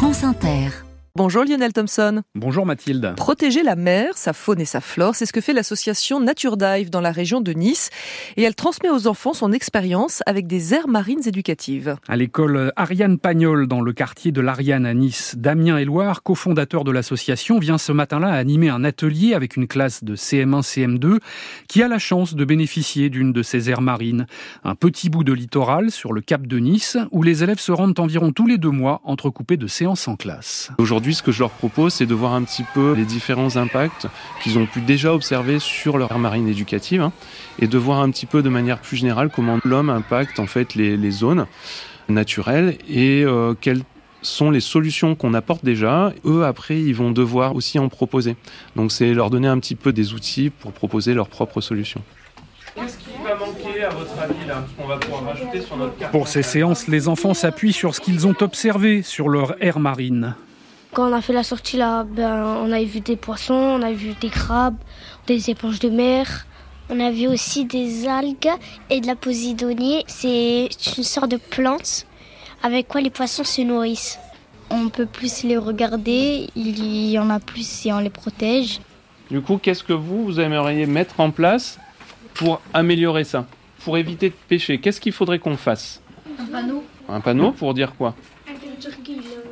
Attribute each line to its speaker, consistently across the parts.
Speaker 1: France Inter.
Speaker 2: Bonjour Lionel Thompson.
Speaker 3: Bonjour Mathilde.
Speaker 2: Protéger la mer, sa faune et sa flore, c'est ce que fait l'association Nature Dive dans la région de Nice. Et elle transmet aux enfants son expérience avec des aires marines éducatives.
Speaker 3: À l'école Ariane Pagnol, dans le quartier de l'Ariane à Nice, Damien Éloire, cofondateur de l'association, vient ce matin-là animer un atelier avec une classe de CM1, CM2 qui a la chance de bénéficier d'une de ces aires marines. Un petit bout de littoral sur le cap de Nice où les élèves se rendent environ tous les deux mois entrecoupés de séances en classe.
Speaker 4: Aujourd'hui, ce que je leur propose, c'est de voir un petit peu les différents impacts qu'ils ont pu déjà observer sur leur aire marine éducative hein, et de voir un petit peu de manière plus générale comment l'homme impacte en fait les, zones naturelles et euh, quelles sont les solutions qu'on apporte déjà. Eux, après, ils vont devoir aussi en proposer. Donc, c'est leur donner un petit peu des outils pour proposer leurs propres solutions.
Speaker 3: Qu'est-ce qui va manquer à votre avis là qu'on va pouvoir rajouter sur notre carte Pour ces séances, les enfants s'appuient sur ce qu'ils ont observé sur leur aire marine.
Speaker 5: Quand on a fait la sortie là, ben, on a vu des poissons, on a vu des crabes, des éponges de mer.
Speaker 6: On a vu aussi des algues et de la posidonie. C'est une sorte de plante avec quoi les poissons se nourrissent.
Speaker 7: On peut plus les regarder, il y en a plus si on les protège.
Speaker 4: Du coup, qu'est-ce que vous, vous aimeriez mettre en place pour améliorer ça Pour éviter de pêcher, qu'est-ce qu'il faudrait qu'on fasse?
Speaker 5: Un panneau.
Speaker 4: Un panneau pour dire quoi?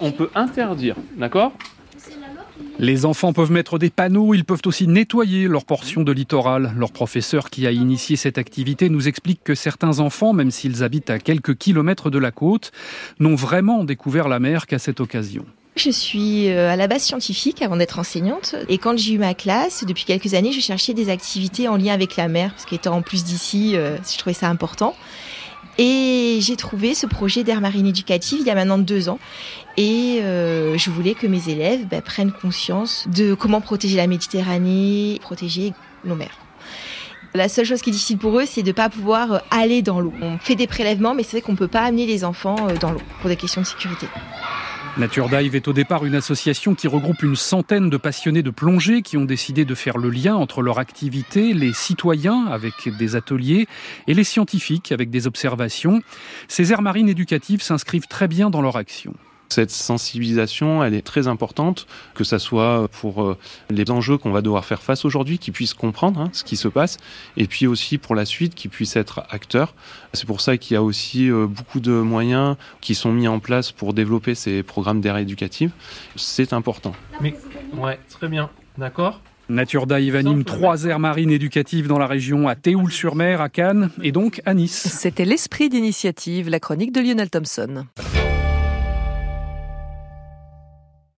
Speaker 4: On peut interdire, d'accord?
Speaker 3: Les enfants peuvent mettre des panneaux, ils peuvent aussi nettoyer leur portion de littoral. Leur professeur qui a initié cette activité nous explique que certains enfants, même s'ils habitent à quelques kilomètres de la côte, n'ont vraiment découvert la mer qu'à cette occasion.
Speaker 8: Je suis euh, à la base scientifique avant d'être enseignante. Et quand j'ai eu ma classe, depuis quelques années, je cherchais des activités en lien avec la mer, parce qu'étant en plus d'ici, euh, je trouvais ça important. Et j'ai trouvé ce projet d'air marine éducative il y a maintenant deux ans. Et euh, je voulais que mes élèves bah, prennent conscience de comment protéger la Méditerranée, protéger nos mers. La seule chose qui est difficile pour eux, c'est de ne pas pouvoir aller dans l'eau. On fait des prélèvements, mais c'est vrai qu'on ne peut pas amener les enfants euh, dans l'eau pour des questions de sécurité.
Speaker 3: Nature Dive est au départ une association qui regroupe une centaine de passionnés de plongée qui ont décidé de faire le lien entre leur activité, les citoyens avec des ateliers et les scientifiques avec des observations. Ces aires marines éducatives s'inscrivent très bien dans leur action.
Speaker 4: Cette sensibilisation, elle est très importante, que ça soit pour euh, les enjeux qu'on va devoir faire face aujourd'hui, qu'ils puissent comprendre hein, ce qui se passe, et puis aussi pour la suite, qu'ils puissent être acteurs. C'est pour ça qu'il y a aussi euh, beaucoup de moyens qui sont mis en place pour développer ces programmes d'air éducative. C'est important. Mais ouais, très bien, d'accord.
Speaker 3: Nature Dive anime trois aires marines éducatives dans la région, à Théoul-sur-Mer, à Cannes et donc à Nice.
Speaker 2: C'était l'esprit d'initiative, la chronique de Lionel Thompson.